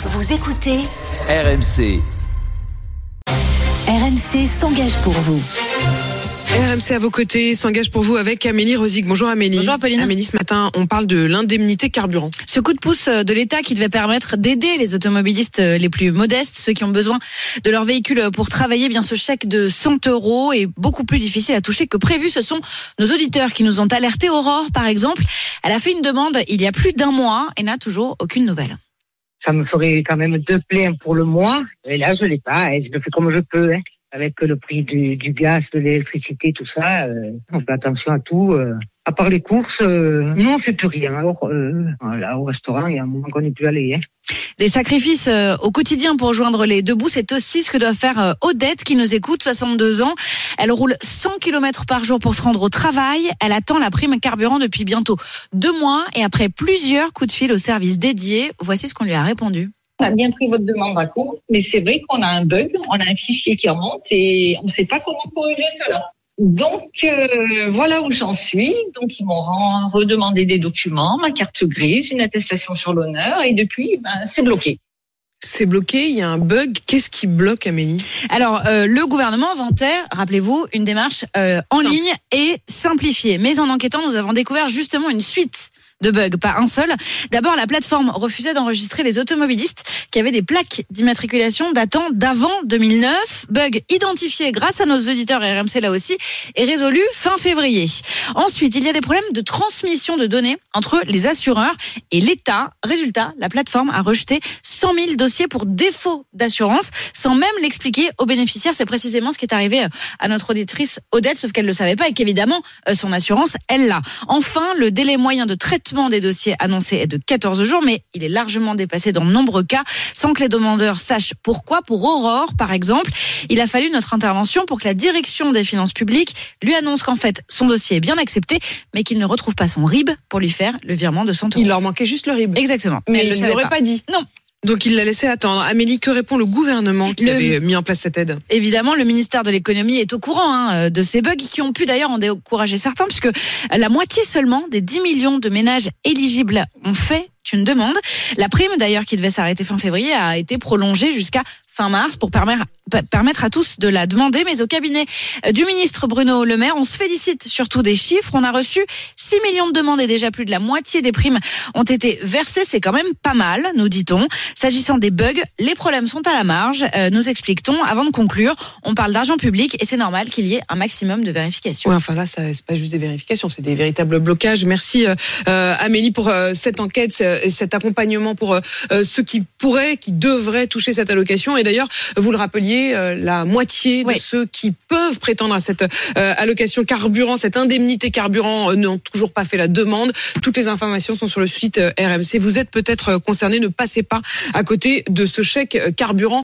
Vous écoutez RMC. RMC s'engage pour vous. RMC à vos côtés s'engage pour vous avec Amélie Rosig. Bonjour Amélie. Bonjour Apolline. Amélie, ce matin, on parle de l'indemnité carburant. Ce coup de pouce de l'État qui devait permettre d'aider les automobilistes les plus modestes, ceux qui ont besoin de leur véhicule pour travailler, bien ce chèque de 100 euros est beaucoup plus difficile à toucher que prévu. Ce sont nos auditeurs qui nous ont alertés. Aurore, par exemple, elle a fait une demande il y a plus d'un mois et n'a toujours aucune nouvelle. Ça me ferait quand même deux pleins pour le mois. Et là, je l'ai pas. Je le fais comme je peux. hein. Avec le prix du, du gaz, de l'électricité, tout ça, euh, on fait attention à tout. euh. À part les courses, euh, nous on fait plus rien. Alors euh, voilà, au restaurant, il y a un moment qu'on n'est plus allé. Hein. Des sacrifices euh, au quotidien pour joindre les deux bouts, c'est aussi ce que doit faire euh, Odette qui nous écoute, 62 ans. Elle roule 100 km par jour pour se rendre au travail. Elle attend la prime carburant depuis bientôt deux mois et après plusieurs coups de fil au service dédié, voici ce qu'on lui a répondu. On a bien pris votre demande à compte, mais c'est vrai qu'on a un bug, on a un fichier qui remonte et on ne sait pas comment corriger cela. Donc euh, voilà où j'en suis. Donc ils m'ont redemandé des documents, ma carte grise, une attestation sur l'honneur et depuis ben, c'est bloqué. C'est bloqué, il y a un bug. Qu'est-ce qui bloque Amélie? Alors, euh, le gouvernement vantait, rappelez-vous, une démarche euh, en Simple. ligne et simplifiée. Mais en enquêtant, nous avons découvert justement une suite de bugs, pas un seul. D'abord, la plateforme refusait d'enregistrer les automobilistes qui avaient des plaques d'immatriculation datant d'avant 2009. Bug identifié grâce à nos auditeurs et RMC là aussi et résolu fin février. Ensuite, il y a des problèmes de transmission de données entre les assureurs et l'État. Résultat, la plateforme a rejeté 100 000 dossiers pour défaut d'assurance sans même l'expliquer aux bénéficiaires. C'est précisément ce qui est arrivé euh, à notre auditrice Odette, sauf qu'elle ne le savait pas et qu'évidemment, euh, son assurance, elle l'a. Enfin, le délai moyen de traitement des dossiers annoncés est de 14 jours, mais il est largement dépassé dans de nombreux cas sans que les demandeurs sachent pourquoi. Pour Aurore, par exemple, il a fallu notre intervention pour que la direction des finances publiques lui annonce qu'en fait, son dossier est bien accepté, mais qu'il ne retrouve pas son RIB pour lui faire le virement de 100 euros. Il leur manquait juste le RIB. Exactement. Mais Elle le il savait l'aurait pas dit. Non. Donc il l'a laissé attendre. Amélie, que répond le gouvernement qui Le- avait mis en place cette aide Évidemment, le ministère de l'économie est au courant hein, de ces bugs qui ont pu d'ailleurs en décourager certains, puisque la moitié seulement des 10 millions de ménages éligibles ont fait une demande. La prime d'ailleurs qui devait s'arrêter fin février a été prolongée jusqu'à fin mars pour permettre, à tous de la demander. Mais au cabinet euh, du ministre Bruno Le Maire, on se félicite surtout des chiffres. On a reçu 6 millions de demandes et déjà plus de la moitié des primes ont été versées. C'est quand même pas mal, nous dit-on. S'agissant des bugs, les problèmes sont à la marge, euh, nous explique-t-on. Avant de conclure, on parle d'argent public et c'est normal qu'il y ait un maximum de vérifications. Ouais, enfin là, ça c'est pas juste des vérifications, c'est des véritables blocages. Merci euh, euh, Amélie pour euh, cette enquête et cet accompagnement pour ceux qui pourraient, qui devraient toucher cette allocation. Et d'ailleurs, vous le rappeliez, euh, la moitié de Oui. ceux qui peuvent prétendre à cette euh, allocation carburant, cette indemnité carburant, euh, n'ont toujours pas fait la demande. Toutes les informations sont sur le site RMC. Vous êtes peut-être concerné, ne passez pas à côté de ce chèque carburant.